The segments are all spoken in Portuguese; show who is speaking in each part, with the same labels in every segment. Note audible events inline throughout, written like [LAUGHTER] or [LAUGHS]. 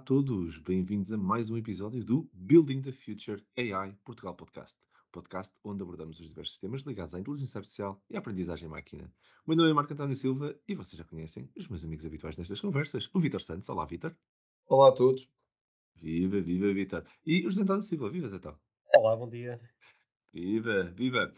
Speaker 1: Olá a todos, bem-vindos a mais um episódio do Building the Future AI Portugal Podcast, podcast onde abordamos os diversos temas ligados à inteligência artificial e à aprendizagem máquina. O meu nome é Marco António Silva e vocês já conhecem os meus amigos habituais nestas conversas, o Vitor Santos. Olá, Vitor.
Speaker 2: Olá a todos.
Speaker 1: Viva, viva, Vitor. E o José António Silva. Viva, Zé
Speaker 3: Olá, bom dia.
Speaker 1: Viva, viva.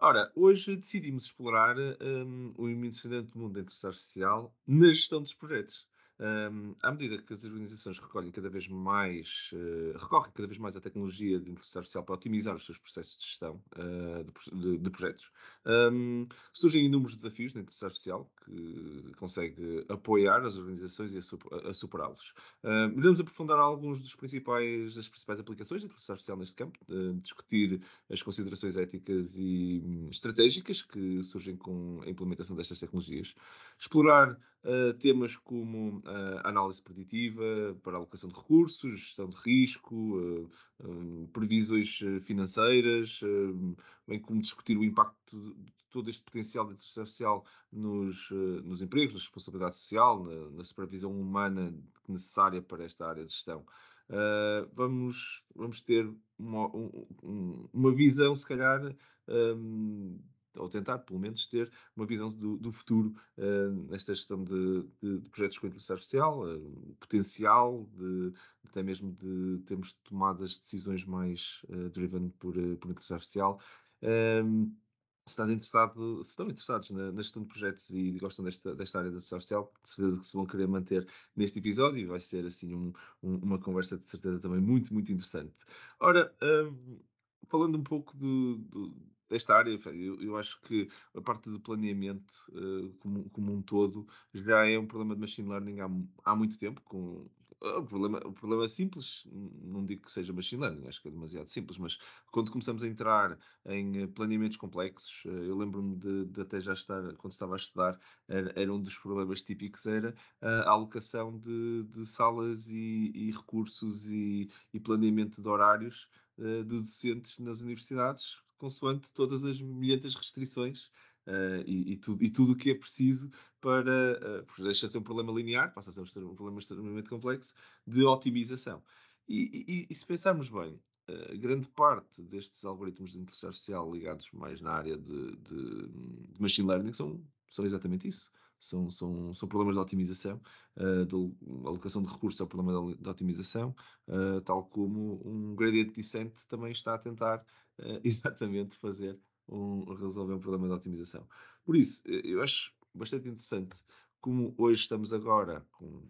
Speaker 1: Ora, hoje decidimos explorar um, o emocionante mundo da inteligência artificial na gestão dos projetos. Um, à medida que as organizações recolhem cada vez mais, uh, recorrem cada vez mais à tecnologia de inteligência artificial para otimizar os seus processos de gestão uh, de, de, de, projetos, um, surgem inúmeros desafios na inteligência artificial que consegue apoiar as organizações e a, a superá-los. Uh, iremos aprofundar alguns dos principais, das principais aplicações da inteligência artificial neste campo, discutir as considerações éticas e um, estratégicas que surgem com a implementação destas tecnologias, explorar temas como a análise preditiva para alocação de recursos, gestão de risco, previsões eh, financeiras, bem como discutir o impacto de todo este potencial de inteligência artificial nos, nos empregos, na responsabilidade social, na, na supervisão humana necessária para esta área de gestão. Uh, vamos, vamos ter uma, um, uma visão, se calhar, um, ou tentar, pelo menos, ter uma visão do, do futuro uh, nesta gestão de, de, de, projetos com inteligência artificial, uh, potencial, de, até mesmo de termos tomadas de decisões mais uh, driven por, por inteligência artificial. Um, se, estás interessado, se estão interessados na, na, gestão de projetos e gostam desta, desta área da inteligência artificial, se, se vão querer manter neste episódio, vai ser assim um, um, uma conversa de certeza também muito, muito interessante. Ora, um, falando um pouco do desta área, eu, eu, acho que a parte do planeamento uh, como, como, um todo já é um problema de machine learning há, há muito tempo. Com, uh, o, problema, o problema é simples, não digo que seja machine learning, acho que é demasiado simples, mas quando começamos a entrar em eh, planeamentos complexos, uh, eu lembro-me de, de, até já estar, quando estava a estudar, era, era um dos problemas típicos, era a alocação de, de salas e, e recursos e, e planeamento de horários de docentes nas universidades, consoante todas as milhentas restrições uh, e, e, tudo, e tudo o que é preciso para. Uh, porque deixa de ser um problema linear, passa a ser um problema extremamente complexo de otimização. E, e, e se pensarmos bem, uh, grande parte destes algoritmos de inteligência artificial ligados mais na área de, de, de machine learning são, são exatamente isso. São, são, são problemas de otimização, uh, de alocação de recursos é um problema de, de otimização, uh, tal como um gradient descent também está a tentar [LAUGHS] exatamente fazer um, resolver um problema de otimização. Por isso, eu acho bastante interessante como hoje estamos agora com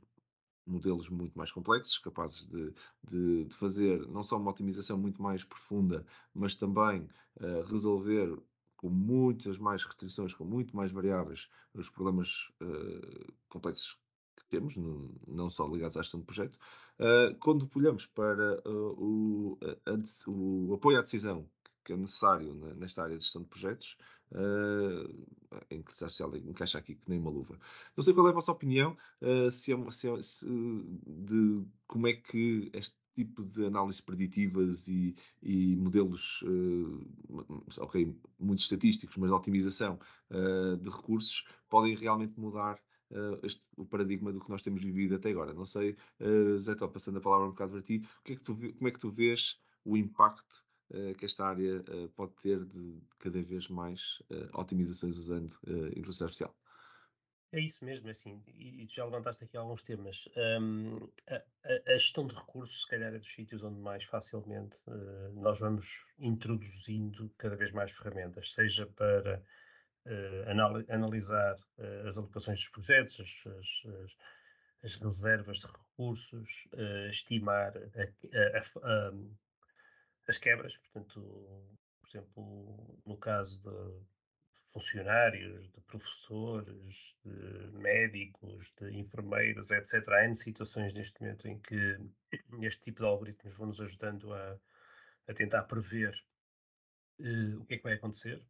Speaker 1: modelos muito mais complexos, capazes de, de, de, fazer não só uma otimização muito mais profunda, mas também uh, resolver com muitas mais restrições, com muito mais variáveis, os problemas uh, complexos que temos, no, não só ligados à gestão de projeto. Uh, quando olhamos para o, a, o apoio à decisão que é necessário nesta área de gestão de projetos, uh, em que social encaixa aqui que nem uma luva. Não sei qual é a vossa opinião uh, se é, se é, se, de como é que este tipo de análises preditivas e, e modelos, uh, ok, muito estatísticos, mas de otimização uh, de recursos, podem realmente mudar Uh, este, o paradigma do que nós temos vivido até agora. Não sei, uh, Zé, estou passando a palavra um bocado para ti, o que é que tu, como é que tu vês o impacto que esta área pode ter de cada vez mais otimizações usando inteligência artificial?
Speaker 3: É isso mesmo, é assim, e, e já levantaste aqui alguns temas. Um, a, a, gestão de recursos, se calhar, é dos sítios onde mais facilmente uh, nós vamos introduzindo cada vez mais ferramentas, seja para uh, analisar uh, as alocações dos projetos, as, as, as reservas de recursos, estimar a, as quebras, portanto, por exemplo, no caso de funcionários, de professores, de médicos, de enfermeiros, etc. Há N situações neste momento em que este tipo de algoritmos vão nos ajudando a, a tentar prever uh, o que é que vai acontecer,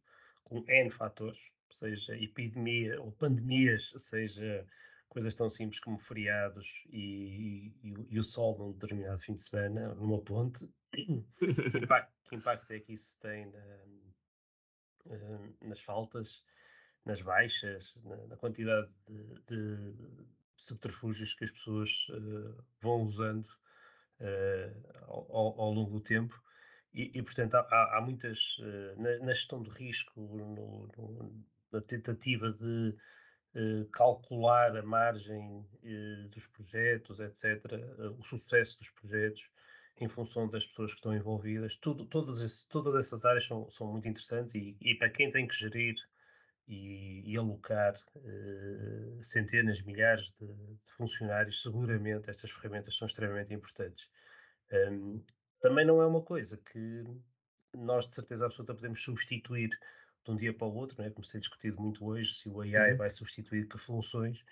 Speaker 3: com N fatores, seja epidemia ou pandemias, seja coisas tão simples como feriados e, e, e, o sol num determinado fim de semana, numa ponte. que, [LAUGHS] impacto, que impacto é que isso tem na, nas faltas, nas baixas, na, na quantidade de, de, subterfúgios que as pessoas uh, vão usando uh, ao, ao, longo do tempo. E, e portanto, há, há muitas. Na, na, gestão de risco, no, no, na tentativa de calcular a margem dos projetos, etc., o sucesso dos projetos, em função das pessoas que estão envolvidas. Tudo, todas, esse, todas essas áreas são, são muito interessantes e, e, para quem tem que gerir e, e alocar centenas, milhares de, de, funcionários, seguramente estas ferramentas são extremamente importantes. Um, também não é uma coisa que nós, de certeza absoluta, podemos substituir de um dia para o outro, não é? como se tem discutido muito hoje, se o AI uhum. vai substituir que funções.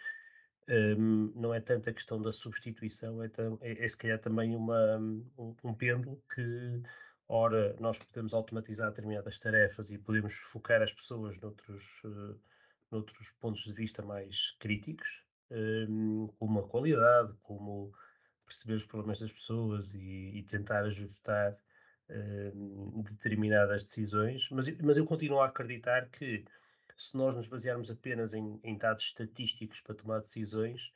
Speaker 3: Um, não é tanto a questão da substituição, é, é, é se calhar também uma, um, um pêndulo que, ora, nós podemos automatizar determinadas tarefas e podemos focar as pessoas noutros, uh, noutros pontos de vista mais críticos, um, como a qualidade, como perceber os problemas das pessoas e, e tentar ajustar determinadas decisões, mas, mas eu continuo a acreditar que se nós nos basearmos apenas em, em dados estatísticos para tomar decisões,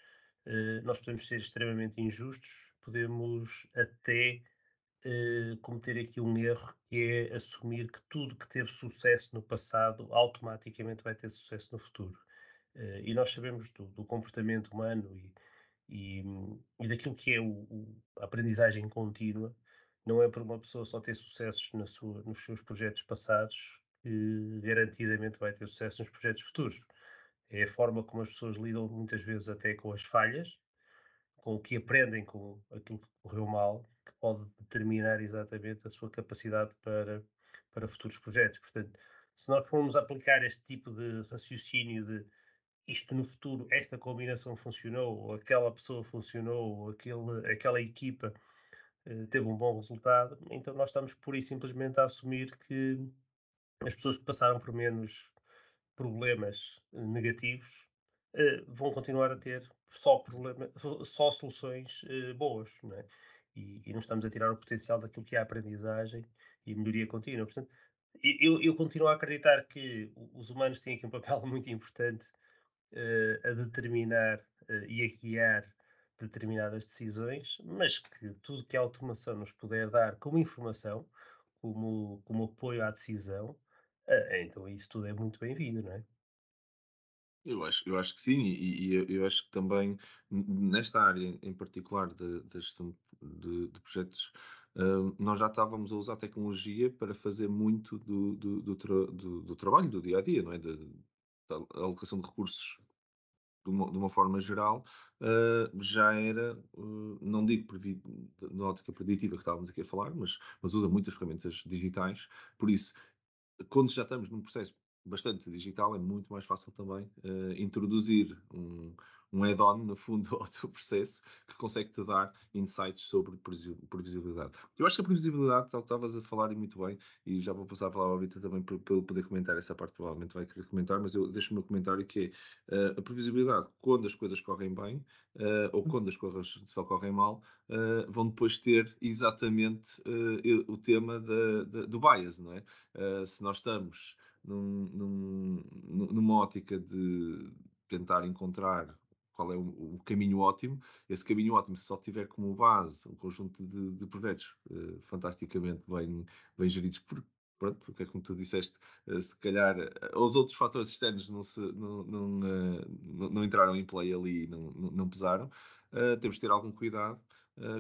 Speaker 3: uh, nós podemos ser extremamente injustos, podemos até uh, cometer aqui um erro que é assumir que tudo que teve sucesso no passado automaticamente vai ter sucesso no futuro. Uh, e nós sabemos do, do comportamento humano e, e, e, daquilo que é o, o, a aprendizagem contínua, não é por uma pessoa só ter sucessos na sua, nos seus projetos passados que garantidamente vai ter sucesso nos projetos futuros. É a forma como as pessoas lidam muitas vezes até com as falhas, com o que aprendem com aquilo que correu mal, que pode determinar exatamente a sua capacidade para, para futuros projetos. Portanto, se nós formos aplicar este tipo de raciocínio de isto no futuro, esta combinação funcionou, ou aquela pessoa funcionou, ou aquele, aquela equipa teve um bom resultado, então nós estamos pura e simplesmente a assumir que as pessoas que passaram por menos problemas eh, negativos uh, vão continuar a ter só, problema, só soluções uh, boas, não é? E, e, não estamos a tirar o potencial daquilo que é a aprendizagem e melhoria contínua. Portanto, eu, eu continuo a acreditar que os humanos têm aqui um papel [LAUGHS] muito importante uh, a determinar e a guiar determinadas decisões, mas que tudo que a automação nos puder dar como informação, como, como apoio à decisão, é, então isso tudo é muito bem-vindo, não é?
Speaker 1: Eu acho, eu acho que sim, e, e eu acho que também nesta área em particular da gestão de, de projetos, uh, nós já estávamos a usar tecnologia para fazer muito do, do, do, tra do, trabalho do dia a dia, não é? Da alocação de recursos de uma, de uma, forma geral, uh, já era, uh, não digo na ótica preditiva que estávamos aqui a falar, mas, mas usa muitas ferramentas digitais, por isso, quando já estamos num processo bastante digital, é muito mais fácil também uh, introduzir um, um add-on, no fundo, [LAUGHS] ao teu processo, que consegue te dar insights sobre previsibilidade. Eu acho que a previsibilidade, tal que estavas a falar e muito bem, e já vou passar a palavra à Rita também para, poder comentar essa parte, provavelmente vai querer comentar, mas eu deixo o meu comentário que é uh, a previsibilidade, quando as coisas correm bem, uh, ou quando as coisas só correm mal, vão depois ter exatamente o tema da, da, do bias, não é? se nós estamos num, num, numa ótica de tentar encontrar qual é o, caminho ótimo. Esse caminho ótimo, se só tiver como base um conjunto de, de projetos uh, fantasticamente bem, bem geridos por, pronto, porque é como tu disseste, uh, se calhar uh, os outros fatores externos não, se, não, não, não, entraram em play ali e não, não, pesaram, temos de ter algum cuidado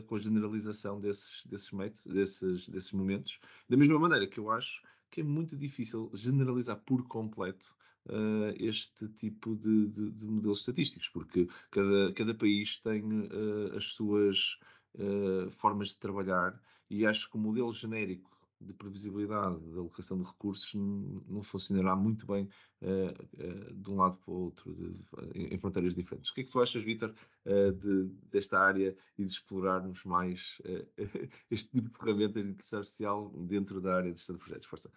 Speaker 1: com a generalização desses, desses métodos, desses, desses momentos. Da mesma maneira que eu acho que é muito difícil generalizar por completo uh, este tipo de, de, de, modelos estatísticos, porque cada, cada país tem uh, as suas uh, formas de trabalhar e acho que o modelo genérico de previsibilidade da alocação de recursos não funcionará muito bem uh, uh, de um lado para o outro, de, em, em, fronteiras diferentes. O que é que tu achas, Vitor, uh, de, desta área e de explorarmos mais [LAUGHS] este tipo de ferramentas de inteligência artificial dentro da área de gestão de projetos? Força.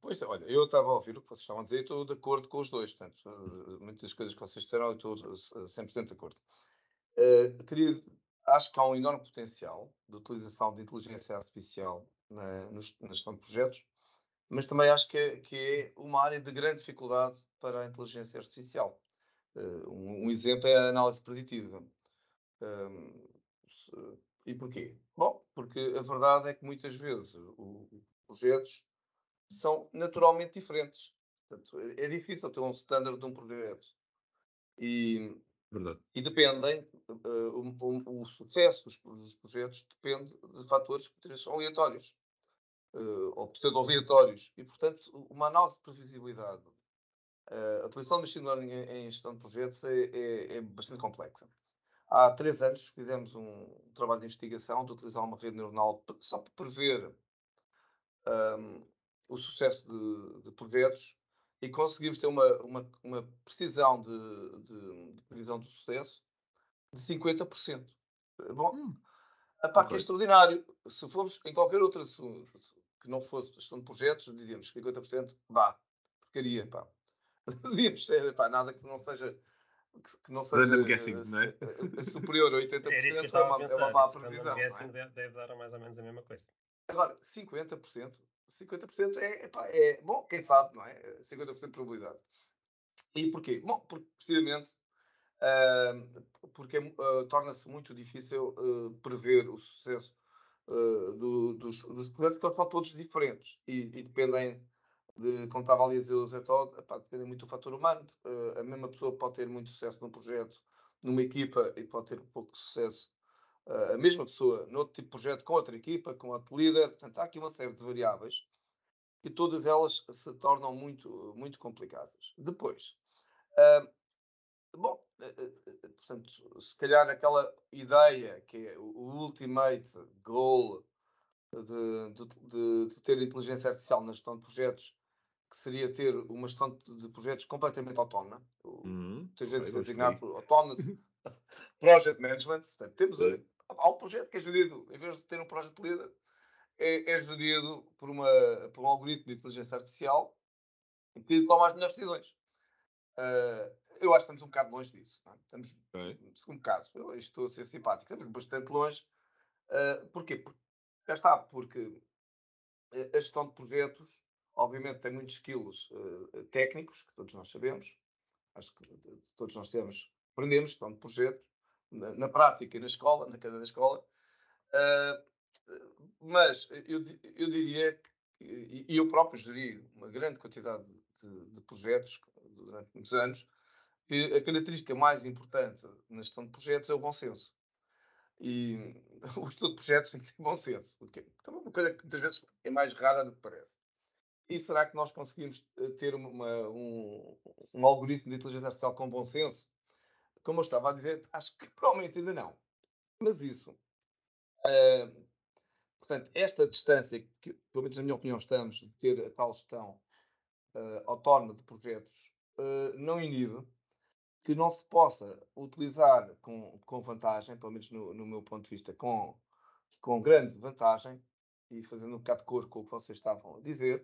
Speaker 2: Pois, olha, eu estava a ouvir o que vocês estavam a dizer e estou de acordo com os dois. Portanto, muitas das coisas que vocês disseram, eu estou 100% de acordo. queria, acho que há um enorme potencial de utilização de inteligência artificial na, na gestão de projetos, mas também acho que é, que é, uma área de grande dificuldade para a inteligência artificial. Uh, um, um, exemplo é a análise preditiva. Se, e porquê? Bom, porque a verdade é que muitas vezes os projetos são naturalmente diferentes. Portanto, é, é difícil ter um standard de um projeto. E, e dependem, uh, o, o, o, sucesso dos, dos, projetos depende de fatores que são aleatórios uh, ou pseudo-aleatórios. E, portanto, uma análise de previsibilidade, uh, a utilização de machine learning em, em gestão de projetos é, é, é, bastante complexa. Há três anos fizemos um trabalho de investigação de utilizar uma rede neuronal só para prever um, o sucesso de, de, projetos e conseguimos ter uma, uma, uma precisão de, de, de, previsão do sucesso de 50%. Bom, hum, epá, okay. que é extraordinário. Se formos em qualquer outro assunto que não fosse gestão de projetos, dizíamos 50%, vá, porcaria, pá. [LAUGHS] Devíamos ser, pá, nada que não seja que, não seja
Speaker 1: não
Speaker 2: é? superior a [LAUGHS] 80% é, uma, é uma má previsão.
Speaker 3: é? deve, deve dar mais ou menos a mesma coisa.
Speaker 2: Agora, 50%, 50% é, epá, é, bom, quem sabe, não é? 50% de probabilidade. E porquê? Bom, porque precisamente uh, porque uh, torna-se muito difícil uh, prever o sucesso do, dos, dos projetos, porque são todos diferentes e, e dependem de, como estava ali a dizer o Zé Todd, depende muito do fator humano. A mesma pessoa pode ter muito sucesso num projeto, numa equipa, e pode ter pouco sucesso. Uh, a mesma pessoa noutro tipo de projeto com outra equipa, com outro líder. Portanto, há aqui uma série de variáveis e todas elas se tornam muito, muito complicadas. Depois, uh, bom, portanto, se calhar aquela ideia que é o ultimate goal de, de, de, ter inteligência artificial na gestão de projetos que seria ter uma gestão de projetos completamente autónoma. Uhum, Muitas vezes designado por Autonomous [LAUGHS] Project Management. Portanto, temos a, há um projeto que é gerido, em vez de ter um Project Leader, é, é gerido por, uma, por um algoritmo de inteligência artificial que toma as melhores decisões. Uh, eu acho que estamos um bocado longe disso. É? Estamos, okay. segundo caso, eu estou a ser simpático, estamos bastante longe. Uh, porquê? Porque, já está, porque a gestão de projetos Obviamente tem muitos skills uh, técnicos, que todos nós sabemos. Acho que todos nós temos, aprendemos, estão de projetos, na, na, prática na escola, na cadeira da escola. Uh, mas eu, eu diria e eu próprio geri uma grande quantidade de, de projetos durante muitos anos, que a característica mais importante na gestão de projetos é o bom senso. E [LAUGHS] o estudo de projetos tem que ter bom senso, porque é uma coisa que muitas vezes é mais rara do que parece. E será que nós conseguimos eh, ter uma, um, um algoritmo de inteligência artificial com bom senso? Como eu estava a dizer, [LAUGHS] acho que provavelmente ainda não. Mas isso. Uh, portanto, esta distância, que pelo menos na minha opinião estamos, de ter a tal gestão uh, autónoma de projetos, uh, não inibe que não se possa utilizar com, com vantagem, pelo menos no, no meu ponto de vista, com, com grande vantagem, e fazendo um bocado de cor com o que vocês estavam a dizer,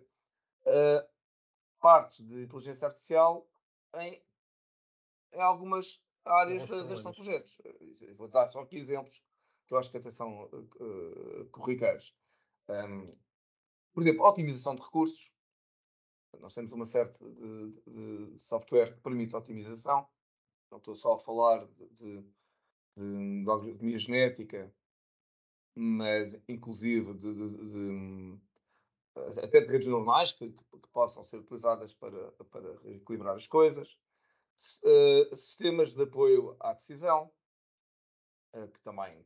Speaker 2: partes de inteligência artificial em, em algumas áreas da, gestão de projetos. Vou dar só aqui exemplos que eu acho que até são uh, corriqueiros. Um, por exemplo, otimização de recursos. Nós temos uma série de, de, de software que permite otimização. Não estou só a falar de, de, algoritmia genética, mas inclusive de, até de redes normais que, que, possam ser utilizadas para, para equilibrar as coisas, uh, sistemas de apoio à decisão, uh, que também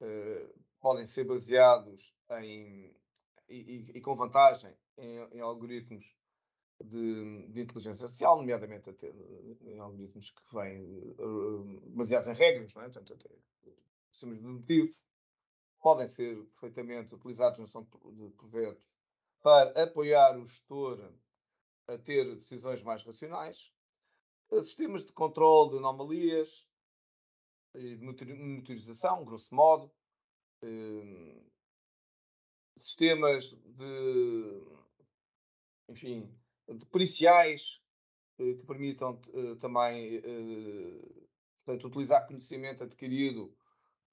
Speaker 2: uh, podem ser baseados em, e, e, com vantagem em, em algoritmos de, de, inteligência artificial, nomeadamente até, em algoritmos que vêm baseados em regras, não é? Portanto, até, sistemas podem ser perfeitamente utilizados na gestão de projetos para apoiar o gestor a ter decisões mais racionais, sistemas de controle de anomalias e de monitorização, grosso modo, eh, sistemas de, enfim, de periciais eh, que permitam eh, também portanto, utilizar conhecimento adquirido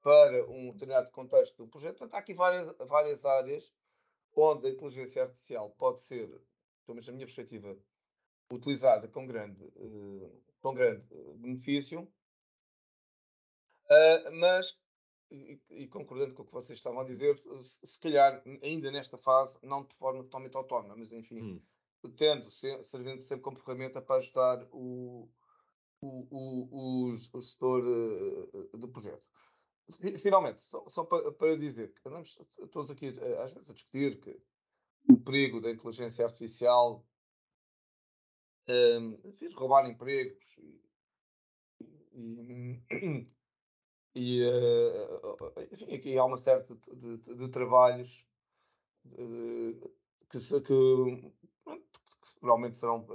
Speaker 2: para um determinado contexto do projeto. Portanto, há aqui várias, várias áreas onde a inteligência artificial pode ser, pelo menos na minha perspectiva, utilizada com grande, uh, com grande benefício, uh, mas, e, concordando com o que vocês estavam a dizer, se, calhar ainda nesta fase, não de forma totalmente autónoma, mas enfim, hum. tendo, se, servindo sempre como ferramenta para ajudar o, o, o, o, gestor uh, de projeto. Finalmente, só, só para, para, dizer que andamos todos aqui às vezes a discutir que o perigo da inteligência artificial um, vir roubar empregos e, e, e uh, enfim, aqui há uma série de, de, de trabalhos de, que, que, que, provavelmente serão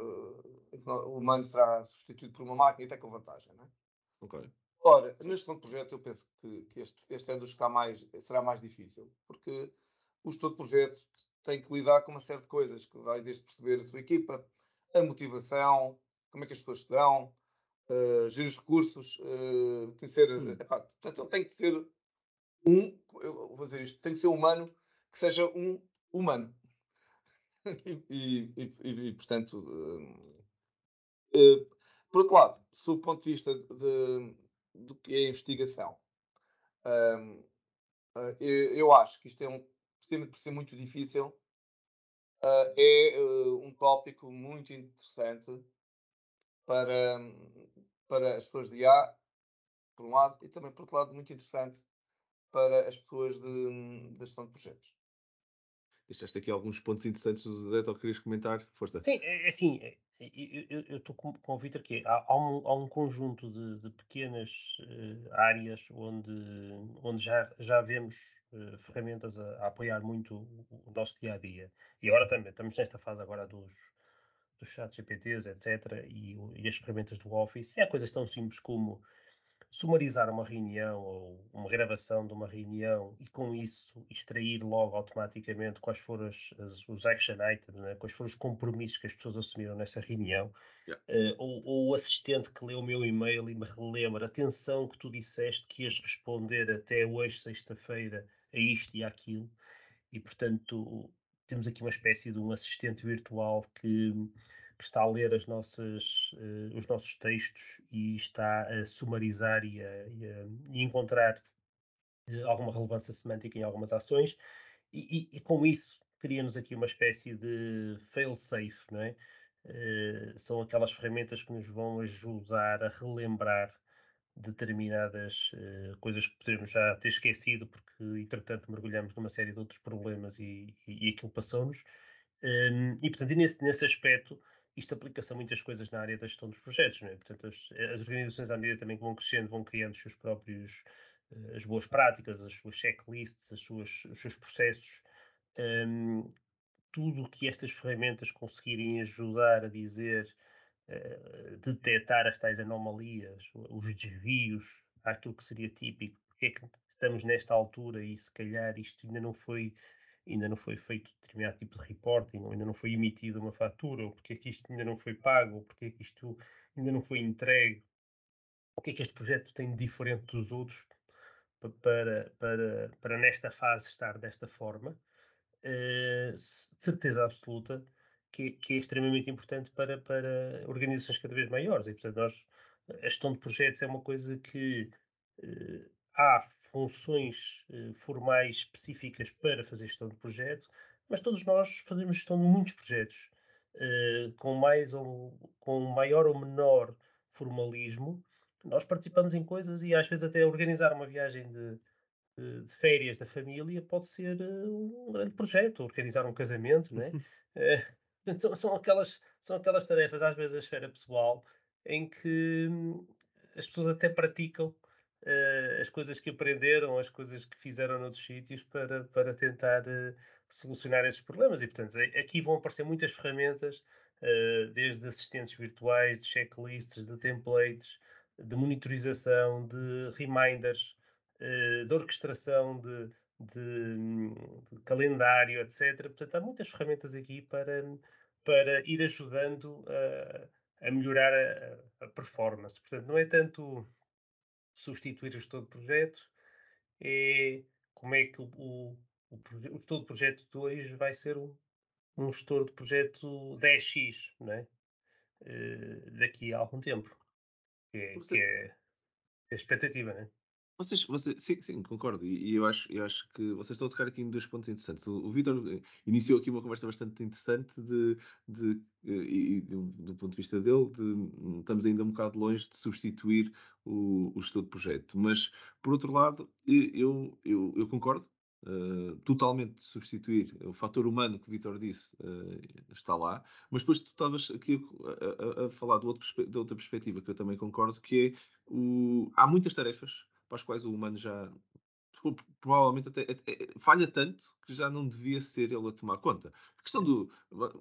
Speaker 2: o humano será substituído por uma máquina e até com vantagem, não é?
Speaker 1: Ok.
Speaker 2: Ora, neste segundo projeto eu penso que, que este, este, é dos que está mais, será mais difícil, porque o gestor de projeto tem que lidar com uma série de coisas, que vai desde perceber a sua equipa, a motivação, como é que as pessoas se dão, uh, gerir os recursos, uh, conhecer. Hum. Epá, portanto, ele tem que ser um, eu vou dizer isto, tem que ser humano que seja um humano. [LAUGHS] e, e, e, e, portanto, uh, por outro lado, sob o ponto de vista de, do que é a investigação, um, eu, eu, acho que isto é um, por ser muito difícil, uh, é uh, um tópico muito interessante para, para as pessoas de A, por um lado, e também, por outro lado, muito interessante para as pessoas de, de gestão de projetos.
Speaker 1: Deixaste aqui alguns pontos interessantes do Deto, querias comentar? Força.
Speaker 3: Sim, é, é assim, é, eu estou com, o Vitor que há, há, um, há um conjunto de, de pequenas uh, áreas onde, onde já, já vemos uh, ferramentas a, a, apoiar muito o, nosso dia a dia. E agora também, estamos nesta fase agora dos, dos chats GPTs, etc. E, e as ferramentas do Office. E há coisas tão simples como sumarizar uma reunião ou uma gravação de uma reunião e com isso extrair logo automaticamente quais foram as, as, os action items, né? quais foram os compromissos que as pessoas assumiram nessa reunião, yeah. uh, ou, ou, o assistente que lê o meu e-mail e me relembra, atenção que tu disseste que ias responder até hoje, sexta-feira, a isto e àquilo, e portanto temos aqui uma espécie de um assistente virtual que que está a ler as nossas, uh, os nossos textos e está a sumarizar e a, e a e encontrar uh, alguma relevância semântica em algumas ações, e, e, com isso cria-nos aqui uma espécie de fail-safe, não é? Uh, são aquelas ferramentas que nos vão ajudar a relembrar determinadas uh, coisas que podemos já ter esquecido porque entretanto mergulhamos numa série de outros problemas e, e, e aquilo passou-nos um, e portanto nesse, nesse aspecto isto aplica-se a muitas coisas na área da gestão dos projetos, não é? Portanto, as, as organizações à medida também que vão crescendo vão criando os seus próprios, uh, as boas práticas, as suas checklists, as suas, os seus processos. Um, tudo o que estas ferramentas conseguirem ajudar a dizer, uh, detectar as tais anomalias, os desvios, aquilo que seria típico, porque é que estamos nesta altura e se calhar isto ainda não foi ainda não foi feito determinado tipo de reporting, ou ainda não foi emitida uma fatura, ou porque é que isto ainda não foi pago, ou porque é que isto ainda não foi entregue, o que é que este projeto tem de diferente dos outros para, para, para nesta fase estar desta forma, uh, certeza absoluta que, que, é extremamente importante para, para organizações cada vez maiores. E, portanto, nós, a gestão de projetos é uma coisa que uh, há funções uh, formais específicas para fazer gestão de projeto, mas todos nós fazemos gestão de muitos projetos, uh, com mais ou com maior ou menor formalismo. Nós participamos em coisas e às vezes até organizar uma viagem de, de, férias da família pode ser uh, um grande projeto, organizar um casamento, não é? [LAUGHS] [LAUGHS] são, são, aquelas, são aquelas tarefas, às vezes, a esfera pessoal, em que hum, as pessoas até praticam uh, as coisas que aprenderam, as coisas que fizeram noutros sítios para, para tentar uh, solucionar esses problemas. E, portanto, aqui vão aparecer muitas ferramentas, uh, desde assistentes virtuais, de checklists, de templates, de monitorização, de reminders, de orquestração, de, de, de, calendário, etc. Portanto, há muitas ferramentas aqui para, para ir ajudando a, a melhorar a, a performance. Portanto, não é tanto substituir o gestor de projeto é como é que o, o, o, o gestor de projeto 2 vai ser um, um gestor de projeto 10x, não é? uh, daqui a algum tempo. Que é, Você... que é, é a expectativa, né?
Speaker 1: Vocês, você, sim, sim, concordo. E, eu, acho, eu acho que vocês estão a tocar aqui em dois pontos interessantes. O, o Vitor eh, iniciou aqui uma conversa bastante interessante de, de, eh, do, ponto de vista dele, de, estamos ainda um bocado longe de substituir o, o estudo de projeto. Mas, por outro lado, eu, eu, eu concordo. Uh, totalmente substituir o fator humano que o Vitor disse uh, está lá, mas depois tu estavas aqui a, a, a falar de, outro, de, outra perspectiva que eu também concordo, que é o, há muitas tarefas para as quais o humano já provavelmente até, até, falha tanto que já não devia ser ele a tomar conta. A questão do.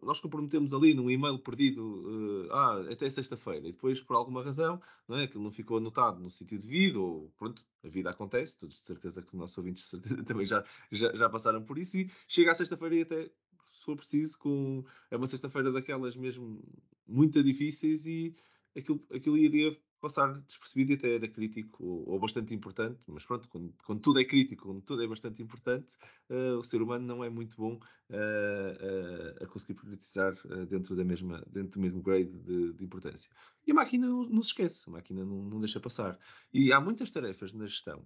Speaker 1: Nós comprometemos ali num e-mail perdido uh, ah, até sexta-feira e depois, por alguma razão, não é? aquilo não ficou anotado no sítio devido, ou pronto, a vida acontece, todos de certeza que os nossos ouvintes [LAUGHS] também já, já, já passaram por isso, e chega à sexta-feira e até, se for preciso, com, é uma sexta-feira daquelas mesmo muito difíceis e aquilo, aquilo iria passar despercebido e até era crítico ou, ou bastante importante, mas pronto, quando, quando, tudo é crítico, quando tudo é bastante importante, uh, o ser humano não é muito bom uh, uh, a conseguir priorizar dentro, da mesma, dentro do mesmo grade de, de importância. E a máquina não, não, se esquece, a máquina não, não, deixa passar. E há muitas tarefas na gestão,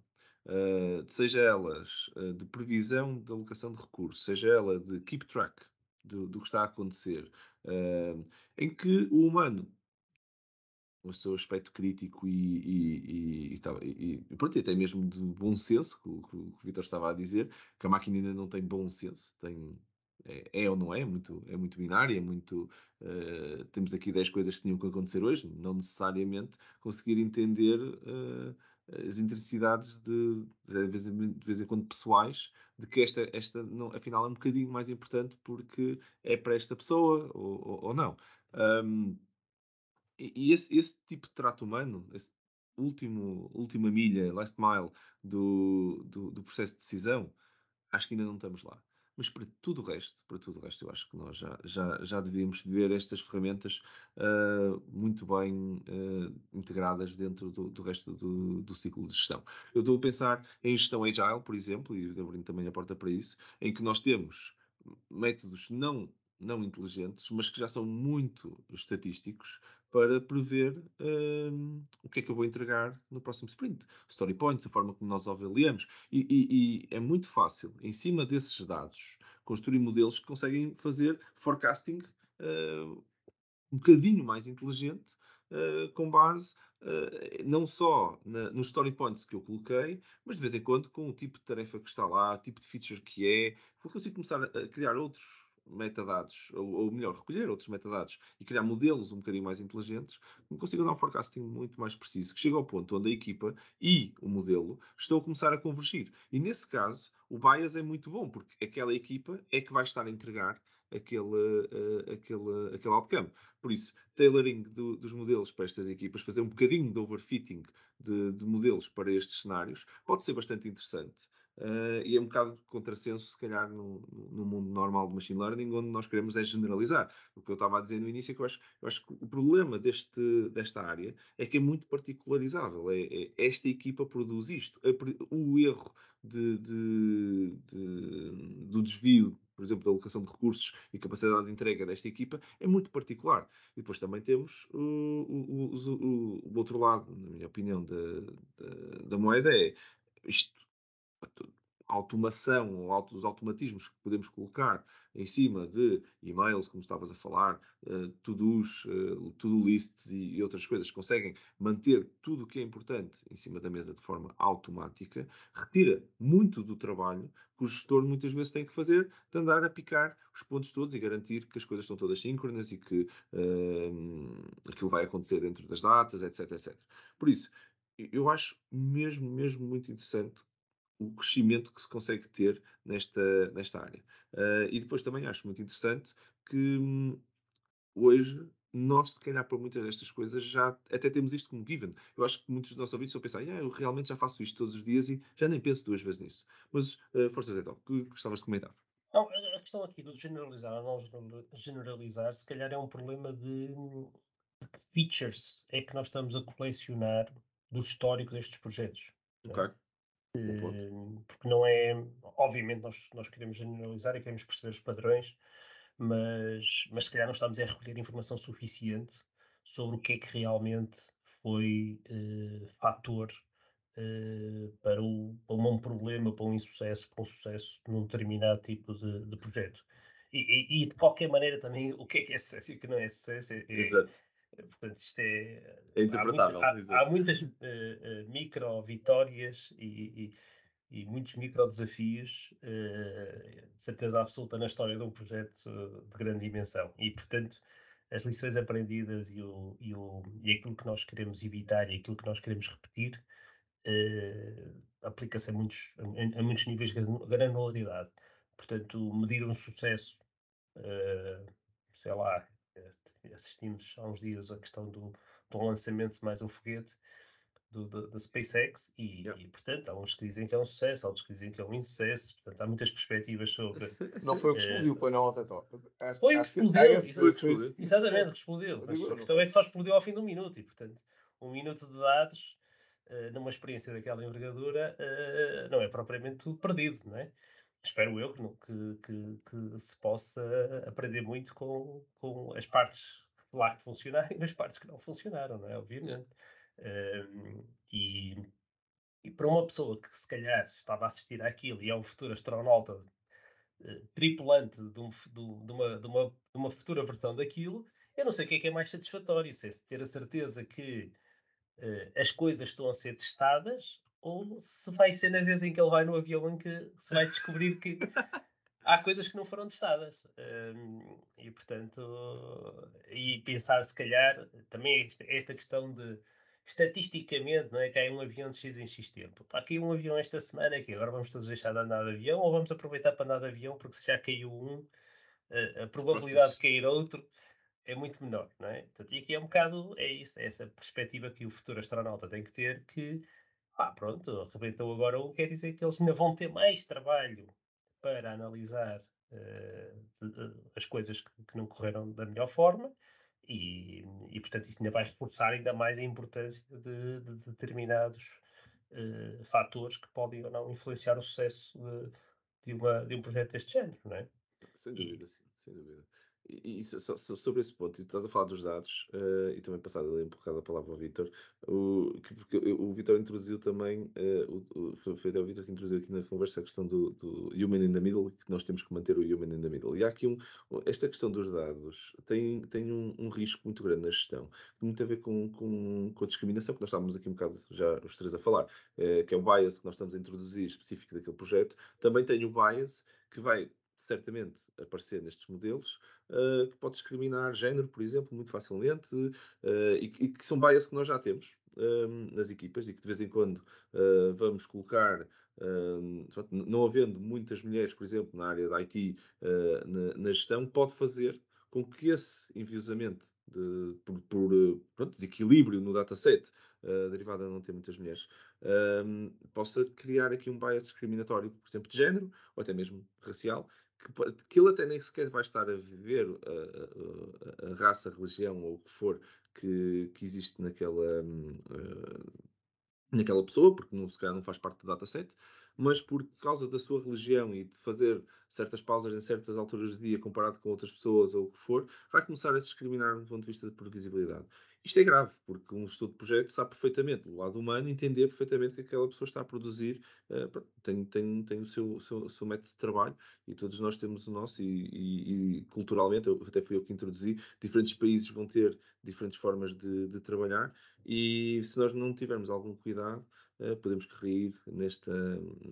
Speaker 1: seja elas de previsão de alocação de recursos, seja ela de keep track do, do que está a acontecer, em que o humano o seu aspecto crítico e, e, e, e, pronto, até mesmo de bom senso, que, que, que o Vitor estava a dizer, que a máquina ainda não tem bom senso, tem, é, é ou não é, é muito, é muito binária, é muito, uh, temos aqui 10 coisas que tinham que acontecer hoje, não necessariamente conseguir entender uh, as intensidades de, de, vez em, de vez em quando pessoais, de que esta, esta não, afinal é um bocadinho mais importante porque é para esta pessoa ou, ou, ou não. Um, e esse, esse tipo de trato humano, esse último, última milha, last mile do, do, do, processo de decisão, acho que ainda não estamos lá. Mas para tudo o resto, para tudo o resto, eu acho que nós já, já, já devíamos ver estas ferramentas uh, muito bem uh, integradas dentro do, do resto do, do, ciclo de gestão. Eu estou a pensar em gestão agile, por exemplo, e abrindo também a porta para isso, em que nós temos métodos não não inteligentes, mas que já são muito estatísticos para prever um, o que é que eu vou entregar no próximo sprint. Story points, a forma como nós avaliamos. E, e, e é muito fácil, em cima desses dados, construir modelos que conseguem fazer forecasting uh, um bocadinho mais inteligente uh, com base uh, não só na, nos story points que eu coloquei, mas de vez em quando com o tipo de tarefa que está lá, o tipo de feature que é, vou conseguir começar a criar outros metadados, ou, ou, melhor, recolher outros metadados e criar modelos um bocadinho mais inteligentes, me consigo dar um forecasting muito mais preciso, que chega ao ponto onde a equipa e o modelo estão a começar a convergir. E nesse caso, o bias é muito bom, porque aquela equipa é que vai estar a entregar aquele, uh, aquele, aquele outcome. Por isso, tailoring do, dos modelos para estas equipas, fazer um bocadinho de overfitting de, de modelos para estes cenários, pode ser bastante interessante. Uh, e é um bocado contrassenso, se calhar, no, no, mundo normal de machine learning, onde nós queremos é generalizar. O que eu estava a dizer no início é que eu acho, eu acho que o problema deste, desta área é que é muito particularizável. É, é esta equipa produz isto. O erro de, de, de, do desvio, por exemplo, da alocação de recursos e capacidade de entrega desta equipa é muito particular. E depois também temos o, o, o, o outro lado, na minha opinião, da, da, da moeda, é isto automação ou os automatismos que podemos colocar em cima de e-mails, como estavas a falar, uh, to-dos, uh, to-do lists e, e, outras coisas, conseguem manter tudo o que é importante em cima da mesa de forma automática, retira muito do trabalho que o gestor muitas vezes tem que fazer de andar a picar os pontos todos e garantir que as coisas estão todas síncronas e que uh, aquilo vai acontecer dentro das datas, etc, etc. Por isso, eu acho mesmo, mesmo muito interessante o crescimento que se consegue ter nesta, nesta área. Uh, e depois também acho muito interessante que hum, hoje nós, se calhar, para muitas destas coisas, já até temos isto como given. Eu acho que muitos dos nossos ouvintes a pensar, ah, eu realmente já faço isto todos os dias e já nem penso duas vezes nisso. Mas, uh, forças então, que gostavas de comentar?
Speaker 3: Não, a questão aqui do generalizar ou não generalizar, se calhar é um problema de, de que features é que nós estamos a colecionar do histórico destes projetos.
Speaker 1: É? Ok.
Speaker 3: Hum, porque não é. Obviamente, nós, nós queremos generalizar e queremos perceber os padrões, mas, mas se calhar não estamos a recolher informação suficiente sobre o que é que realmente foi uh, fator uh, para, o, para um problema, para um insucesso, para um sucesso num determinado tipo de, de projeto. E, e, e, de qualquer maneira também o que é que é sucesso e o que não é sucesso é. É, portanto, isto é.
Speaker 1: É interpretável.
Speaker 3: Há, muita, há, há muitas uh, micro vitórias e, e muitos micro desafios, uh, de certeza absoluta, na história de um projeto de grande dimensão. E, portanto, as lições aprendidas e, o, e, o, e aquilo que nós queremos evitar e aquilo que nós queremos repetir uh, aplica-se a muitos, a, a, muitos níveis de granularidade. Portanto, medir um sucesso, uh, sei lá, assistimos há uns dias a questão do, do lançamento de mais um foguete do, do, da SpaceX e, yeah. e, portanto, há uns que dizem que é um sucesso, há outros que dizem que é um insucesso, portanto, há muitas perspectivas sobre... [LAUGHS]
Speaker 2: Não foi o que explodiu, foi não, até
Speaker 3: Foi o que explodiu, exatamente, exatamente, que explodiu, a questão é que só explodiu ao fim de um minuto e, portanto, um minuto de dados uh, numa experiência daquela envergadura uh, não é propriamente tudo perdido, não é? Espero eu que, que, que, se possa aprender muito com, com as partes lá que funcionaram [LAUGHS] e as partes que não funcionaram, não é? Obviamente. Um, e, e para uma pessoa que se calhar estava a assistir àquilo e é um futuro astronauta uh, tripulante de, um, de, de, uma, de, uma, de uma futura versão daquilo, eu não sei o que é que é mais satisfatório, se é ter a certeza que uh, as coisas estão a ser testadas ou se vai ser na vez em que ele vai no avião em que se vai descobrir que há coisas que não foram testadas. Um, e portanto, e pensar se calhar também esta, esta questão de estatisticamente, não é? Cai um avião de X em X tempo. Pá, caiu um avião esta semana aqui, agora vamos todos deixar de andar de avião ou vamos aproveitar para andar de avião porque se já caiu um, a, a probabilidade de cair outro é muito menor, não é? Portanto, e aqui é um bocado, é isso, é essa perspectiva que o futuro astronauta tem que ter que, pá, pronto, arrebentou agora um, quer dizer que eles ainda vão ter mais trabalho para analisar uh, as coisas que, que, não correram da melhor forma e, e, portanto, isso ainda vai reforçar ainda mais a importância de, de determinados uh, fatores que podem ou não influenciar o sucesso de, de, uma, de um projeto deste género, não é?
Speaker 1: Sem dúvida, sim, sem dúvida. E, e so, so, sobre esse ponto, estás a falar dos dados, uh, e também passar ali um bocado a palavra ao Vitor, o, porque o Vitor introduziu também, uh, o, o, foi até o Vitor que introduziu aqui na conversa a questão do, do, human in the middle, que nós temos que manter o human in the middle. E há aqui um, esta questão dos dados tem, tem um, um risco muito grande na gestão, que tem muito a ver com, com, com a discriminação, que nós estávamos aqui um bocado já os três a falar, uh, que é o bias que nós estamos a introduzir específico daquele projeto. Também tem o bias que vai certamente aparecer nestes modelos, uh, que pode discriminar género, por exemplo, muito facilmente, uh, e, e, que são bias que nós já temos uh, nas equipas e que de vez em quando vamos colocar, não havendo muitas mulheres, por exemplo, na área da IT, na, na, gestão, pode fazer com que esse enviosamento de, por, por pronto, desequilíbrio no dataset, uh, derivado de não ter muitas mulheres, possa criar aqui um bias discriminatório, por exemplo, de género, ou até mesmo racial, que, que ele até nem sequer vai estar a viver a, a, a raça, a religião ou o que for que, que existe naquela, uh, naquela pessoa, porque não, se calhar não faz parte do dataset, mas por causa da sua religião e de fazer certas pausas em certas alturas do dia comparado com outras pessoas ou o que for, vai começar a discriminar do ponto de vista de previsibilidade. Isto é grave, porque um estudo de projeto sabe perfeitamente, do lado humano, entender perfeitamente que aquela pessoa está a produzir, uh, tem, tem, tem o seu, seu, seu, método de trabalho e todos nós temos o nosso, e, e, e culturalmente, eu, até fui eu que introduzi, diferentes países vão ter diferentes formas de, de trabalhar, e se nós não tivermos algum cuidado, podemos cair nesta,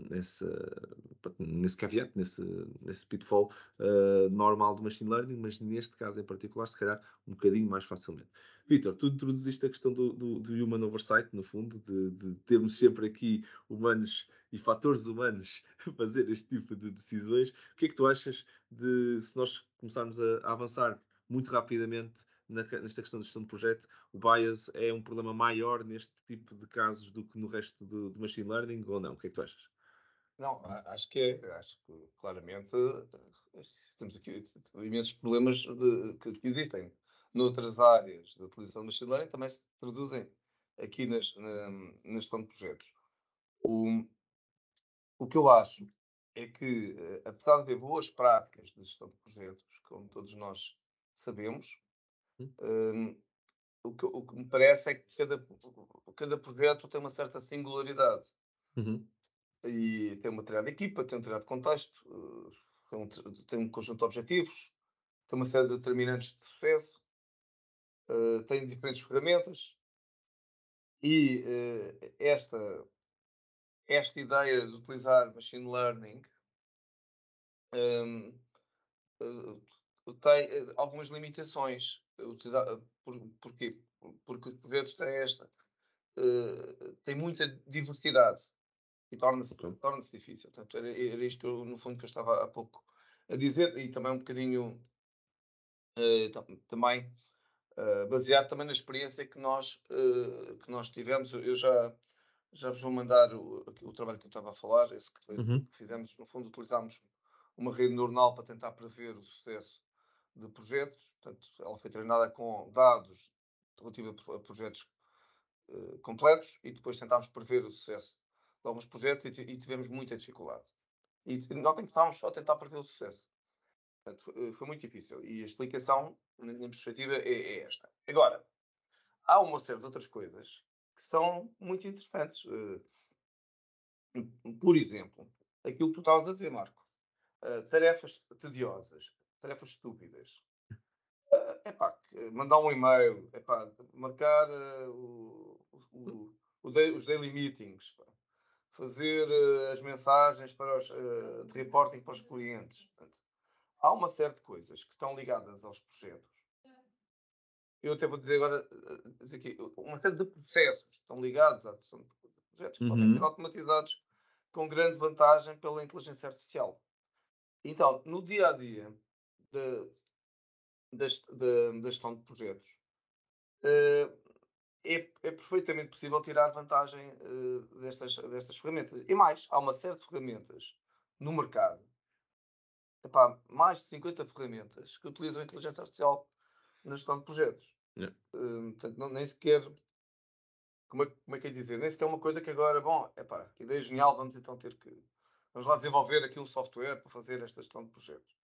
Speaker 1: nessa, nesse caveat, nesse, nesse pitfall uh, normal do machine learning, mas neste caso em particular, se calhar um bocadinho mais facilmente. Vitor, tu introduziste a questão do, do, do human oversight, no fundo, de, de, termos sempre aqui humanos e fatores humanos [LAUGHS] a fazer este tipo de decisões. O que é que tu achas de, se nós começarmos a, a avançar muito rapidamente nesta questão de gestão de projeto, o bias é um problema maior neste tipo de casos do que no resto do, do machine learning ou não? O que é que tu achas?
Speaker 2: Não, acho que é. Acho que claramente temos aqui imensos problemas de, que, que existem noutras áreas da utilização do machine learning também se traduzem aqui nas, na, na gestão de projetos. O, o que eu acho é que, eh, apesar de haver boas práticas de gestão de projetos, como todos nós sabemos, um, o que, o que me parece é que cada, cada projeto tem uma certa singularidade.
Speaker 1: Uhum.
Speaker 2: E tem uma determinada equipa, tem um determinado contexto, uh, tem um, tem um conjunto de objetivos, tem uma série de determinantes de sucesso, uh, tem diferentes ferramentas. E uh, esta, esta ideia de utilizar machine learning um, tem algumas limitações. Utilizar, por, porquê? Porque os projetos têm esta. Uh, tem muita diversidade e torna-se okay. torna difícil. Portanto, era, era isto que eu, no fundo que eu estava há pouco a dizer e também um bocadinho uh, também uh, baseado também na experiência que nós, que nós tivemos. Eu já, já vos vou mandar o, o trabalho que eu estava a falar, esse que, foi, uhum. que fizemos, no fundo utilizámos uma rede neuronal para tentar prever o sucesso de projetos. Portanto, ela foi treinada com dados relativos a projetos uh, completos e depois tentámos prever o sucesso de alguns projetos e, e tivemos muita dificuldade. E não tem que estávamos só a tentar prever o sucesso. Portanto, foi, foi, muito difícil. E a explicação, na minha perspectiva, é, é, esta. Agora, há uma série de outras coisas que são muito interessantes. Uh, por exemplo, aquilo que tu estavas a dizer, Marco. Uh, tarefas tediosas tarefas estúpidas. Uh, epá, mandar um e-mail, epá, marcar uh, o, o, o day, os daily meetings, pá. fazer uh, as mensagens para os, uh, de reporting para os clientes. Portanto, há uma série de coisas que estão ligadas aos projetos. Eu até vou dizer agora, dizer aqui, uma série de processos estão ligados à gestão de projetos que uhum. podem ser automatizados com grande vantagem pela inteligência artificial. Então, no dia a dia, da, da gestão de projetos, uh, é, é, perfeitamente possível tirar vantagem uh, destas, destas ferramentas. E mais, há uma série de ferramentas no mercado, epá, mais de 50 ferramentas que utilizam a inteligência artificial na gestão de projetos. Yeah. Uh, portanto, não, nem sequer. Como é, como é que é dizer? Nem sequer é uma coisa que agora, bom, epá, ideia genial, vamos então ter que. Vamos lá desenvolver aqui um software para fazer esta gestão de projetos.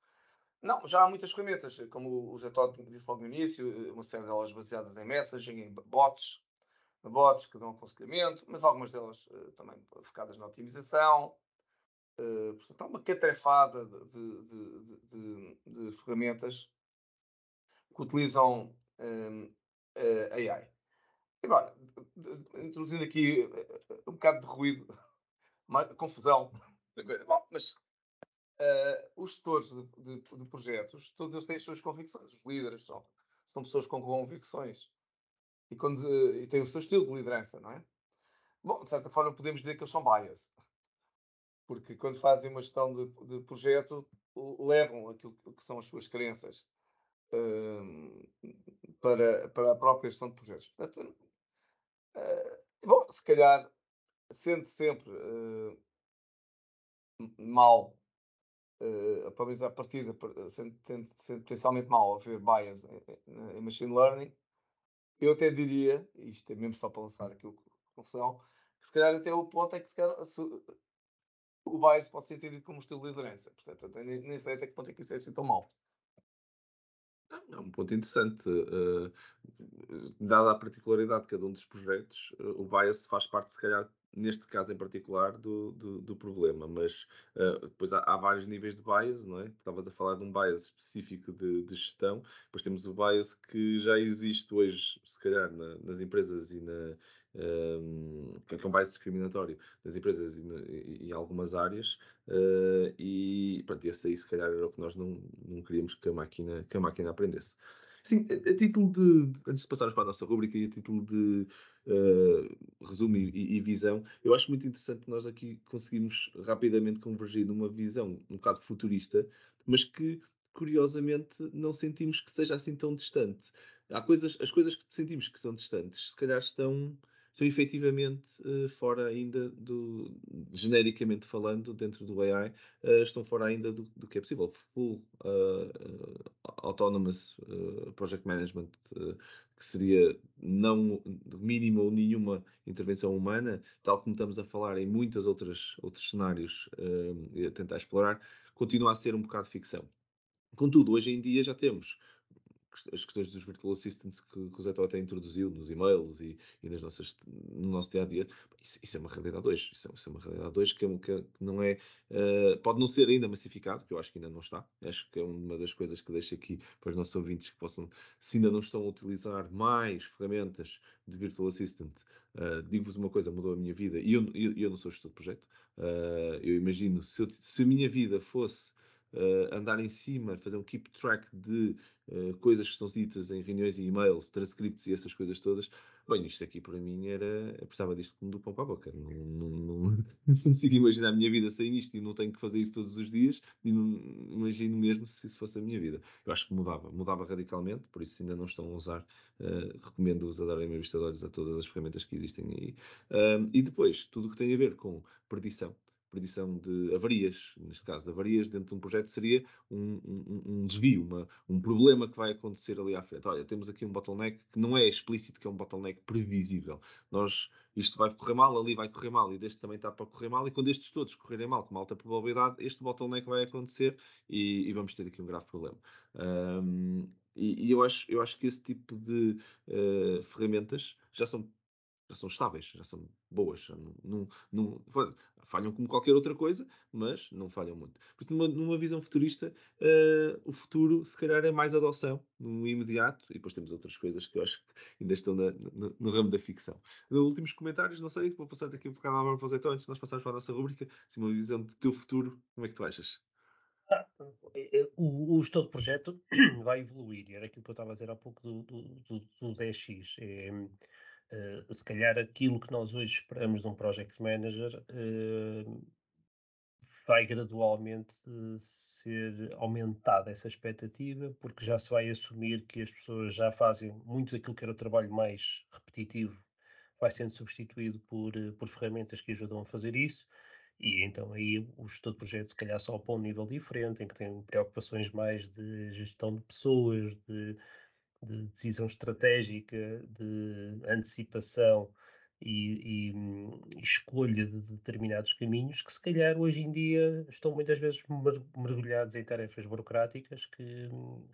Speaker 2: Não, já há muitas ferramentas, como o Zé Todd disse logo no início, uma série delas baseadas em messaging, em bots, bots que dão aconselhamento, mas algumas delas uh, também focadas na otimização. Uh, portanto, há uma catrefada de, de, de, de, ferramentas que utilizam um, uh, AI. Agora, introduzindo aqui um bocado de ruído, [LAUGHS] uma confusão, Bom, mas uh, os gestores de, de, de, projetos, todos eles têm as suas convicções. Os líderes são, são pessoas com convicções e, quando, uh, e têm o seu estilo de liderança, não é? Bom, de certa forma podemos dizer que eles são bias. Porque quando fazem uma gestão de, de projeto, levam aquilo que são as suas crenças uh, para, para a própria gestão de projetos. Portanto, bom, se calhar, sendo sempre mal uh, pelo menos à partida, sendo, sendo, sendo potencialmente mal haver bias em, em, machine learning, eu até diria, isto é mesmo só para lançar aqui a confusão, que se calhar até o ponto é que se calhar, se, o bias pode ser entendido como um estilo de liderança. Portanto, nem, nem sei até que ponto é que isso é assim tão mal.
Speaker 1: É um ponto interessante. Uh, dada a particularidade de cada um dos projetos, uh, o bias faz parte, se calhar, neste caso em particular, do, do, do problema. Mas uh, depois há, há, vários níveis de bias, não é? Estavas a falar de um bias específico de, de gestão, depois temos o bias que já existe hoje, se calhar, na, nas empresas e na. Um, que é um bias discriminatório nas empresas e, em algumas áreas, uh, e pronto, esse aí se calhar era o que nós não, não queríamos que a máquina, que a máquina aprendesse. Sim, a, a título de, antes de passarmos para a nossa rubrica e a título de uh, resumo e, e, visão, eu acho muito interessante que nós aqui conseguimos rapidamente convergir numa visão um bocado futurista, mas que curiosamente não sentimos que seja assim tão distante. Há coisas, as coisas que sentimos que são distantes, se calhar estão estão efetivamente uh, fora ainda do, genericamente falando, dentro do AI, uh, eh, estão fora ainda do, do, que é possível. Full uh, Autonomous Project Management, que seria não mínima ou nenhuma intervenção humana, tal como estamos a falar em muitos outros, outros cenários a tentar explorar, continua a ser um bocado ficção. Contudo, hoje em dia já temos as questões dos virtual assistants que, que o Zé até introduziu nos e-mails e, e nas nossas, no nosso dia a dia, isso, isso é uma realidade hoje. Isso é, isso é uma realidade hoje que, que, que não é. Uh, pode não ser ainda massificado, que eu acho que ainda não está. Acho que é uma das coisas que deixo aqui para os nossos ouvintes que possam, se ainda não estão a utilizar mais ferramentas de virtual assistant, uh, digo-vos uma coisa, mudou a minha vida e eu, eu, eu não sou gestor de projeto. Uh, eu imagino, se, eu, se a minha vida fosse uh, andar em cima, fazer um keep track de uh, coisas que estão ditas em reuniões e e-mails, transcripts e essas coisas todas. Bem, isto aqui para mim era. Eu precisava disto como do pão para a boca. Não, não, não, [LAUGHS] não consigo imaginar a minha vida sem isto e não tenho que fazer isso todos os dias. E não imagino mesmo se isso fosse a minha vida. Eu acho que mudava, mudava radicalmente, por isso ainda não estão a usar. Uh, Recomendo-vos a darem uma vista de olhos a todas as ferramentas que existem aí. e depois, tudo o que tem a ver com perdição predição de avarias, neste caso de avarias dentro de um projeto, seria um, um, um, desvio, uma, um problema que vai acontecer ali à frente. Olha, temos aqui um bottleneck que não é explícito, que é um bottleneck previsível. Nós, isto vai correr mal, ali vai correr mal, e deste também está para correr mal, e quando estes todos correrem mal, com alta probabilidade, este bottleneck vai acontecer e, e vamos ter aqui um grave problema. Um, e, e eu, acho, eu acho que esse tipo de uh, ferramentas já são já são estáveis, já são boas. não, não, falham como qualquer outra coisa, mas não falham muito. Porque numa, numa visão futurista, uh, o futuro se calhar é mais adoção no imediato, e depois temos outras coisas que eu acho que ainda estão na, no, no, ramo da ficção. Últimos comentários, não sei, vou passar aqui um bocado à para o então, antes de nós passarmos para a nossa rubrica, assim, uma visão do teu futuro, como é que tu achas?
Speaker 3: Ah, o, o gestor de projeto [CLEARS THROAT] vai evoluir, era aquilo que eu estava a dizer há pouco do, do, do, do 10x. É, Uh, se calhar aquilo que nós hoje esperamos de um project manager uh, vai gradualmente uh, ser aumentada essa expectativa, porque já se vai assumir que as pessoas já fazem muito daquilo que era o trabalho mais repetitivo, vai sendo substituído por, por ferramentas que ajudam a fazer isso. E então aí o gestor de projeto se calhar só para um nível diferente, em que tem preocupações mais de gestão de pessoas, de de decisão estratégica, de antecipação e, e, e, escolha de determinados caminhos que se calhar hoje em dia estão muitas vezes mergulhados em tarefas burocráticas que,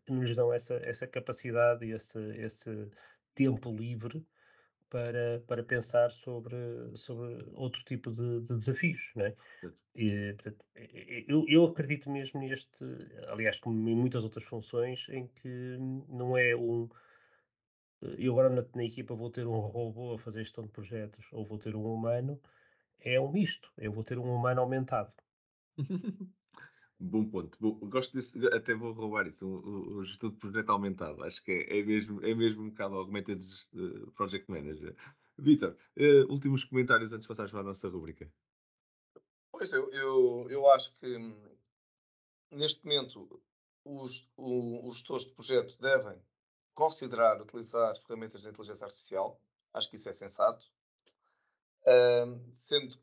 Speaker 3: que nos dão essa, essa capacidade e esse, esse tempo livre para, para pensar sobre, sobre outro tipo de, de desafios, não é? E, portanto, eu, eu acredito mesmo neste, aliás, como em muitas outras funções, em que não é um. Eu agora na, na equipa vou ter um robô a fazer gestão de projetos ou vou ter um humano, é um misto. Eu vou ter um humano aumentado. [LAUGHS]
Speaker 1: Bom ponto. Bom, gosto desse, até vou roubar isso, o, o gestor de projeto aumentado. Acho que é, é, mesmo, é mesmo um bocado augmented uh, project manager. Vitor, uh, últimos comentários antes de passarmos para a nossa rubrica.
Speaker 2: Pois eu, eu, eu acho que hum, neste momento os, os gestores de projeto devem considerar utilizar ferramentas de inteligência artificial. Acho que isso é sensato. Um, sendo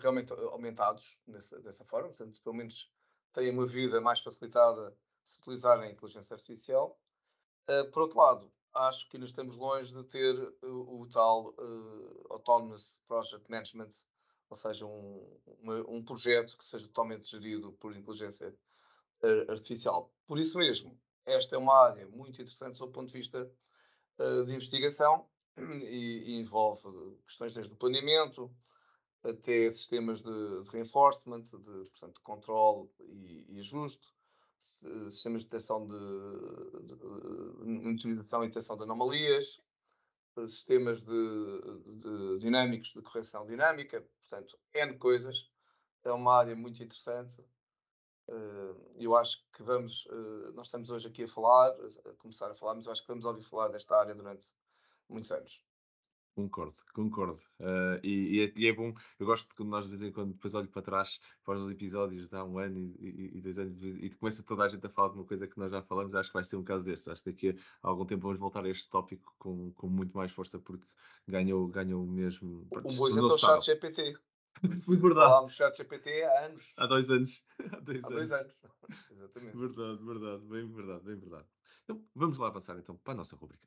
Speaker 2: realmente aumentados nessa, dessa forma, portanto, pelo menos têm uma vida mais facilitada se utilizarem a inteligência artificial. Uh, por outro lado, acho que ainda estamos longe de ter o, o tal uh, Autonomous Project Management, ou seja, um, uma, um projeto que seja totalmente gerido por inteligência uh, artificial. Por isso mesmo, esta é uma área muito interessante do ponto de vista de investigação [CLEARS THROAT] e, e, envolve questões desde o planeamento, até sistemas de, de reinforcement, de, portanto, de controle e, e ajuste, sistemas de detecção de, de, de e detecção de anomalias, sistemas de, dinâmicos de correção dinâmica, portanto, N coisas. É uma área muito interessante. Eu acho que vamos, nós estamos hoje aqui a falar, a começar a falar, mas eu acho que vamos ouvir falar desta área durante muitos anos.
Speaker 1: Concordo, concordo. Uh, e, e, é, e, é, bom, eu gosto de quando nós de vez em quando depois olho para trás, para os episódios de há um ano e, e, dois anos, e começa toda a gente a falar de uma coisa que nós já falamos, acho que vai ser um caso desse. Acho que daqui a algum tempo vamos voltar a este tópico com, com muito mais força, porque ganhou, ganhou mesmo.
Speaker 2: Um bom exemplo é o chat GPT. [LAUGHS]
Speaker 1: Verdade.
Speaker 2: Falámos chat GPT há anos.
Speaker 1: Há dois anos. [LAUGHS]
Speaker 2: Há dois, há dois anos. anos. [LAUGHS] Exatamente.
Speaker 1: Verdade, verdade, bem verdade, bem verdade. Então, vamos lá avançar então para a nossa rubrica.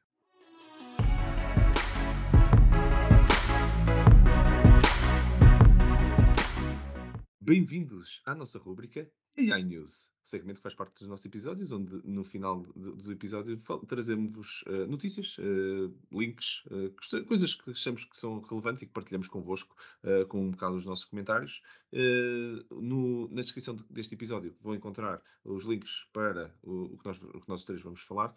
Speaker 1: Bem-vindos à nossa rúbrica AI News, segmento que faz parte dos nossos episódios, onde no final do episódio trazemos uh, notícias, uh, links, uh, coisas que achamos que são relevantes e que partilhamos convosco com um bocado os nossos comentários. No, na descrição deste episódio vão encontrar os links para o, o, que, nós, o que nós três vamos falar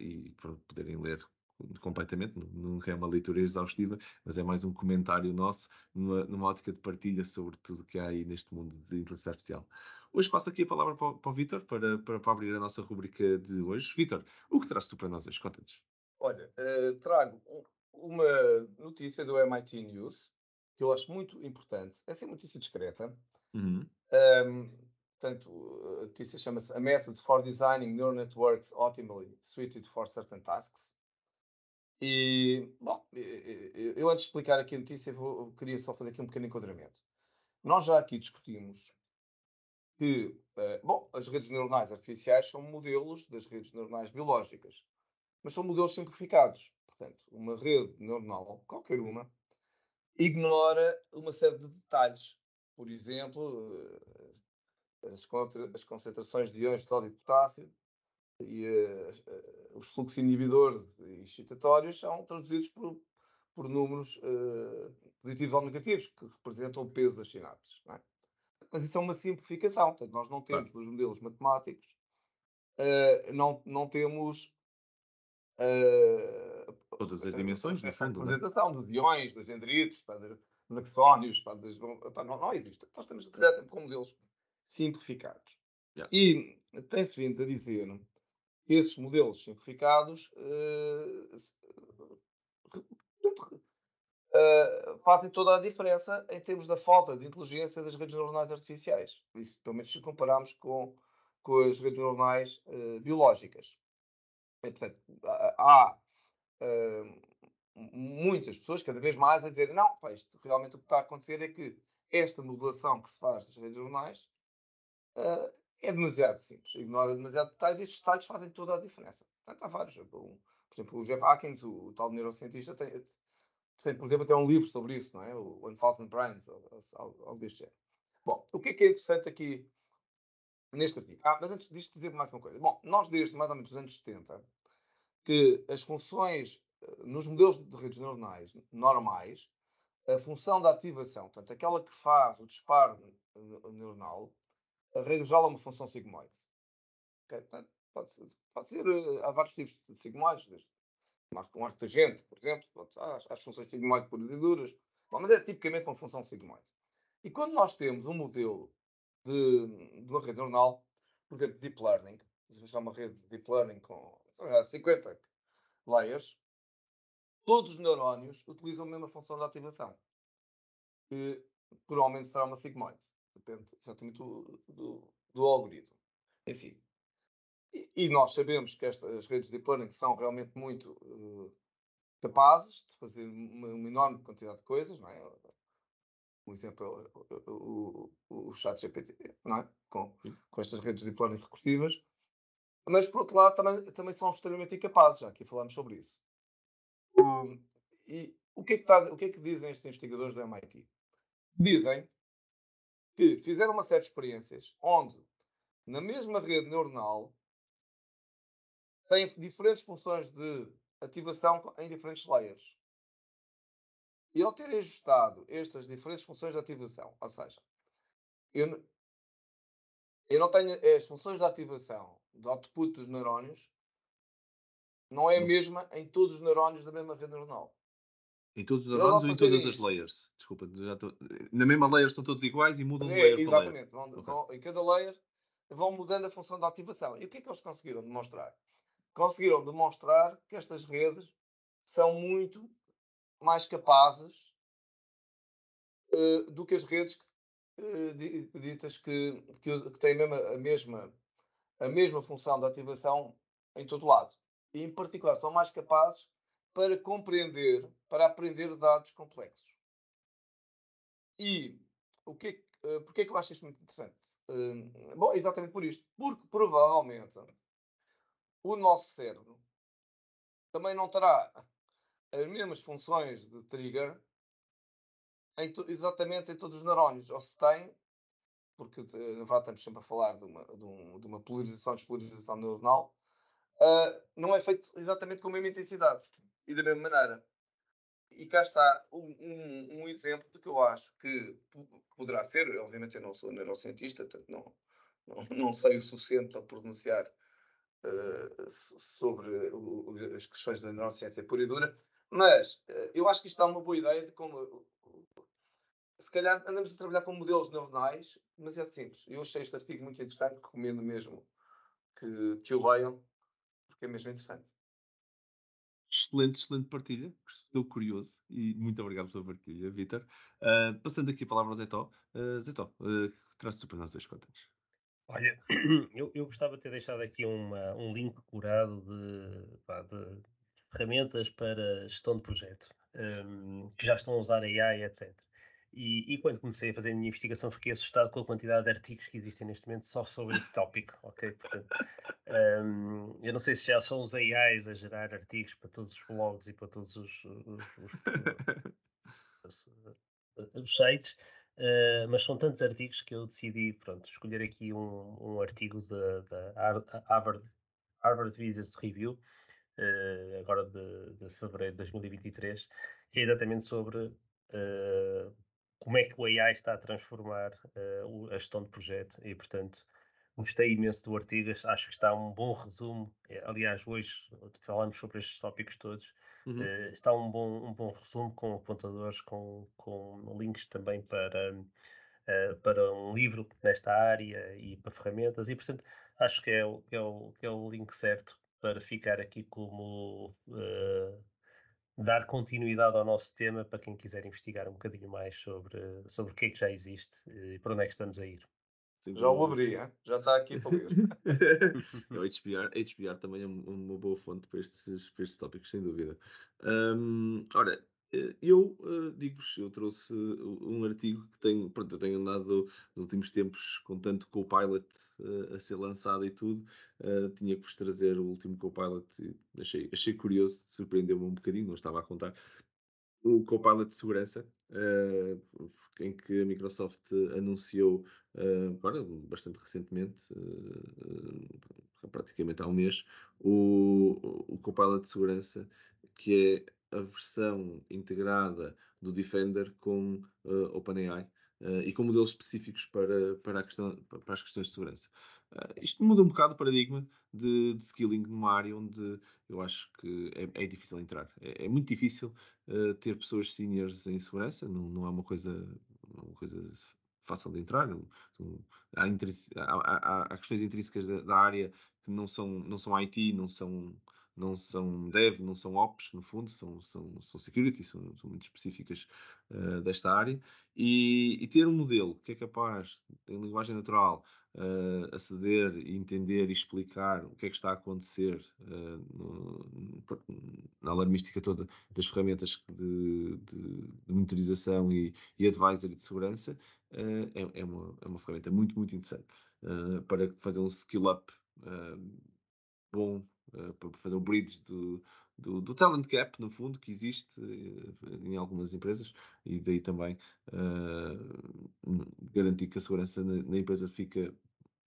Speaker 1: e para poderem ler completamente, nunca é uma leitura exaustiva, mas é mais um comentário nosso numa, numa ótica de partilha sobre tudo que há aí neste mundo de inteligência artificial. Hoje passo aqui a palavra para, para o Vitor para, para, para, abrir a nossa rubrica de hoje. Vitor, o que traz tu para nós hoje? Conta-nos.
Speaker 2: Olha, uh, trago uma notícia do MIT News que eu acho muito importante. Essa é uma notícia discreta. Uhum. Um, portanto, a notícia chama-se A Method for Designing Neural Networks Optimally Suited for Certain Tasks. E, bom, eu antes de explicar aqui a notícia, vou, queria só fazer aqui um pequeno enquadramento. Nós já aqui discutimos que, uh, bom, as redes neuronais artificiais são modelos das redes neuronais biológicas, mas são modelos simplificados. Portanto, uma rede neuronal, qualquer uma, ignora uma série de detalhes. Por exemplo, as, as concentrações de íons de sódio e potássio e uh, os fluxos inibidores e excitatórios são traduzidos por, por números uh, positivos ou negativos, que representam o peso das sinapses. É? Mas isso é uma simplificação. Portanto, nós não temos claro. nos modelos matemáticos, uh, não, não temos
Speaker 1: todas as dimensões,
Speaker 2: essa fundo, é? representação é? dos iões, das dendritos, dos axónios, das, não, não existe. Nós temos de trabalhar sempre com modelos simplificados. Yeah. E tem-se vindo a dizer esses modelos simplificados uh, uh, fazem toda a diferença em termos da falta de inteligência das redes neuronais artificiais. Isso, pelo menos, se compararmos com, com as redes neuronais uh, biológicas. E, portanto, há muitas pessoas, cada vez mais, a dizer não, pá, isto, realmente o que está a acontecer é que esta modulação que se faz das redes neuronais uh, é demasiado simples, ignora demasiado detalhes e estes detalhes fazem toda a diferença. Portanto, há vários. por exemplo, o Jeff Hawkins, o, o tal neurocientista, tem, tem, por exemplo, até um livro sobre isso, não é? O One Thousand Brains, algo, deste género. Bom, o que é que é interessante aqui neste artigo? Ah, mas antes disto dizer mais uma coisa. Bom, nós desde mais ou menos os anos 70, que as funções eh, nos modelos de redes neuronais normais, a função da ativação, portanto, aquela que faz o disparo neuronal, a regra geral é uma função sigmoide. Okay? Pode, ser, pode ser, eh, há vários tipos de sigmoides, desde um arco tangente, por exemplo, há as funções sigmoide puras e duras, mas é tipicamente uma função sigmoide. E quando nós temos um modelo de, de uma rede neuronal, por exemplo, Deep Learning, vamos uma rede de Deep Learning com 50 layers, todos os neurónios utilizam a mesma função de ativação, que provavelmente será uma sigmoide. Depende exatamente do, do, do algoritmo. Enfim. E, e, nós sabemos que estas redes de deep learning são realmente muito uh, capazes de fazer uma, uma, enorme quantidade de coisas, não é? Por exemplo, o, o, o chat GPT, não é? Com, com estas redes de deep learning recursivas. Mas, por outro lado, também, também são extremamente incapazes, já aqui falamos sobre isso. Um, e o que, é que tá, o que é que dizem estes investigadores do MIT? Dizem que fizeram uma série de experiências onde, na mesma rede neuronal, têm diferentes funções de ativação em diferentes layers. E ao terem ajustado estas diferentes funções de ativação, ou seja, eu, eu não tenho as funções de ativação do output dos neurónios, não é a mesma em todos os neurónios da mesma rede neuronal.
Speaker 1: Em todos os neurónios ou em todas as layers? Desculpa, tô... na mesma layer estão todos iguais e mudam de layer é,
Speaker 2: Exatamente, para layer. Vão, okay. em cada layer vão mudando a função da ativação. E o que é que eles conseguiram demonstrar? Conseguiram demonstrar que estas redes são muito mais capazes uh, do que as redes uh, ditas que, que, que têm a mesma, a, mesma, a mesma função de ativação em todo lado. E, em particular, são mais capazes para compreender, para aprender dados complexos. E o que é, uh, porque é que eu acho isto muito interessante? Uh, bom, exatamente por isto. Porque provavelmente o nosso cérebro também não terá as mesmas funções de trigger em exatamente em todos os neurónios. Ou se tem, porque na verdade estamos sempre a falar de uma, de, um, de uma polarização, despolarização neuronal, uh, não é feito exatamente com a mesma intensidade e da mesma maneira. E cá está um, um, um exemplo que eu acho que poderá ser, obviamente eu não sou neurocientista, portanto não, não, [LAUGHS] não sei o suficiente para pronunciar uh, sobre o, as questões da neurociência pura e dura, mas uh, eu acho que isto dá uma boa ideia de como se calhar andamos a trabalhar com modelos neuronais, mas é simples. Eu achei este artigo muito interessante, recomendo mesmo que, que o leiam, porque é mesmo interessante.
Speaker 1: Excelente, excelente partilha. Estou curioso e muito obrigado pela partilha, Vitor. Uh, passando aqui a palavra ao Zetó. Uh, Zetó, uh, traz-te para nós dois contas.
Speaker 3: Olha, [CLEARS THROAT] eu, eu, gostava de ter deixado aqui uma, um link curado de, pá, de, ferramentas para gestão de projeto, um, que já estão a usar AI, etc. E, e, quando comecei a fazer a minha investigação, fiquei assustado com a quantidade de artigos que existem neste momento só sobre esse tópico, [LAUGHS] ok? Portanto, um, eu não sei se já são os AIs a gerar artigos para todos os blogs e para todos os, os, os, os sites, uh, mas são tantos artigos que eu decidi, pronto, escolher aqui um, um artigo da Harvard, Harvard Business Review, uh, agora de, de fevereiro de 2023, que é exatamente sobre uh, como é que o AI está a transformar uh, a gestão de projeto e, portanto, gostei imenso do artigo, acho que está um bom resumo. É, aliás, hoje falamos sobre estes tópicos todos. Uhum. Uh, está um bom, um bom resumo com apontadores, com, com links também para, uh, para um livro nesta área e para ferramentas, e portanto acho que é o, é o, é o link certo para ficar aqui como uh, dar continuidade ao nosso tema para quem quiser investigar um bocadinho mais sobre, sobre o que é que já existe e para onde é que estamos a ir.
Speaker 2: já o abri, hein? já está aqui para ler.
Speaker 1: é, o HBR, HBR também é uma boa fonte para estes, para estes tópicos, sem dúvida. Um, ora, eu uh, digo-vos, eu trouxe um artigo que tenho, pronto, eu tenho andado nos últimos tempos com tanto Copilot uh, a ser lançado e tudo, uh, tinha que vos trazer o último Copilot achei, achei curioso, surpreendeu-me um bocadinho, não estava a contar. O Copilot de segurança, em que a Microsoft anunciou agora, bastante recentemente, praticamente há um mês, o, o Copilot de segurança, que é a versão integrada do Defender com uh, OpenAI uh, e com modelos específicos para, para, questão, para, as questões de segurança. Uh, isto muda um bocado o paradigma de, de, skilling numa área onde eu acho que é, é difícil entrar. É, é muito difícil ter pessoas seniors em segurança, não, não é uma coisa, uma coisa fácil de entrar. Há, há, há, questões intrínsecas da, da, área que não são, não são IT, não são não são dev, não são ops, no fundo, são, são, são security, são, são muito específicas uh, desta área, e, e, ter um modelo que é capaz, em linguagem natural, uh, aceder, entender e explicar o que é que está a acontecer uh, no, na alarmística toda das ferramentas de, de, de monitorização e, e advisory de segurança, é, é, uma, é uma ferramenta muito, muito interessante para fazer um skill-up bom uh, para fazer o bridge do, do, do, talent gap, no fundo, que existe uh, em algumas empresas e daí também uh, garantir que a segurança na, na empresa fica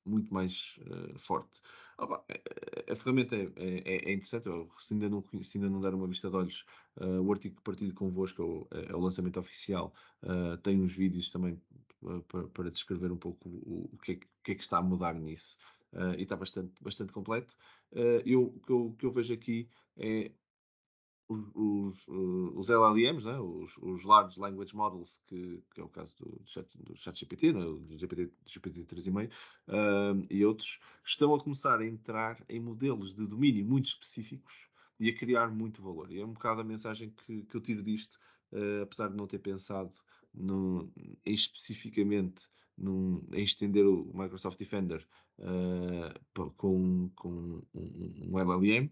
Speaker 1: muito mais uh, forte. A, ferramenta é, é, é, interessante, eu, se, ainda não, se ainda não der uma vista de olhos, uh, o artigo que partilho convosco é, é o lançamento oficial, uh, tem uns vídeos também para, para descrever um pouco o, o, que é, o, que é, que está a mudar nisso. E está bastante, bastante completo. eu, o que eu, que eu vejo aqui é os, os, LLMs, né? os, os, Large Language Models, que, que, é o caso do, do, chat, do ChatGPT, né? do GPT, GPT 3,5 uh, e outros, estão a começar a entrar em modelos de domínio muito específicos e a criar muito valor. E é um bocado a mensagem que, que eu tiro disto, uh, apesar de não ter pensado no, especificamente num, em estender o Microsoft Defender uh, com, com um, um LLM,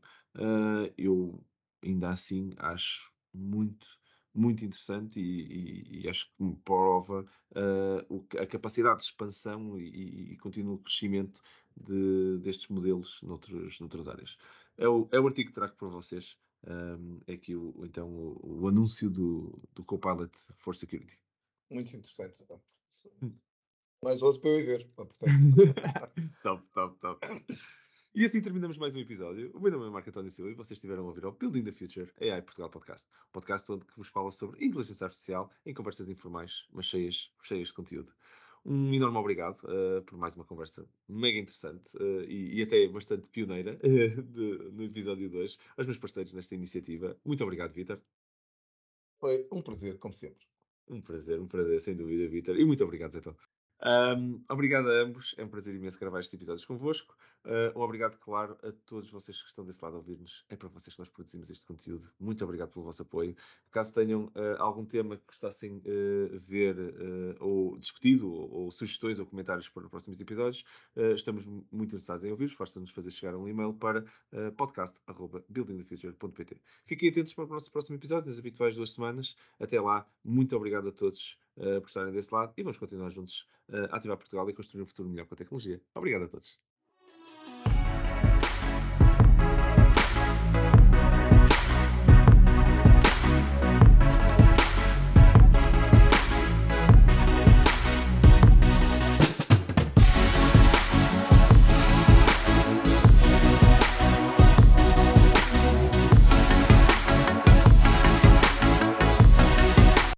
Speaker 1: eu ainda assim acho muito, muito interessante e, e, e acho que prova uh, a capacidade de expansão e, e contínuo crescimento de, destes modelos noutros, noutras áreas. É o, é o artigo que trago para vocês. Um, é aqui o, então o, o, anúncio do, do Copilot for Security.
Speaker 2: Muito interessante. Hum. Mais outro para eu ver. Portanto, [LAUGHS]
Speaker 1: top, top, top. E assim terminamos mais um episódio. O meu nome é Marco António Silva e vocês estiveram a ouvir o Building the Future AI Portugal Podcast. Um podcast onde que vos fala sobre inteligência artificial em conversas informais, mas cheias, cheias de conteúdo. Um enorme obrigado uh, por mais uma conversa mega interessante uh, e, e, até bastante pioneira uh, [LAUGHS] de, no episódio 2 aos meus parceiros nesta iniciativa. Muito obrigado, Vitor.
Speaker 2: Foi um prazer, como sempre.
Speaker 1: Um prazer, um prazer, sem dúvida, Vitor. E muito obrigado, então. Um, obrigado a ambos, é um prazer imenso gravar estes episódios convosco. Uh, obrigado, claro, a todos vocês que estão desse lado a ouvir-nos. É para vocês que nós produzimos este conteúdo. Muito obrigado pelo vosso apoio. Caso tenham uh, algum tema que gostassem uh, ver ou discutido, ou, ou, sugestões ou comentários para os próximos episódios, estamos muito interessados em ouvir-vos. Basta-nos fazer chegar um e-mail para podcast.buildingthefuture.pt. Fiquem atentos para o nosso próximo episódio, nas habituais duas semanas. Até lá, muito obrigado a todos uh, por estarem desse lado e vamos continuar juntos uh, a ativar Portugal e construir um futuro melhor com a tecnologia. Obrigado a todos.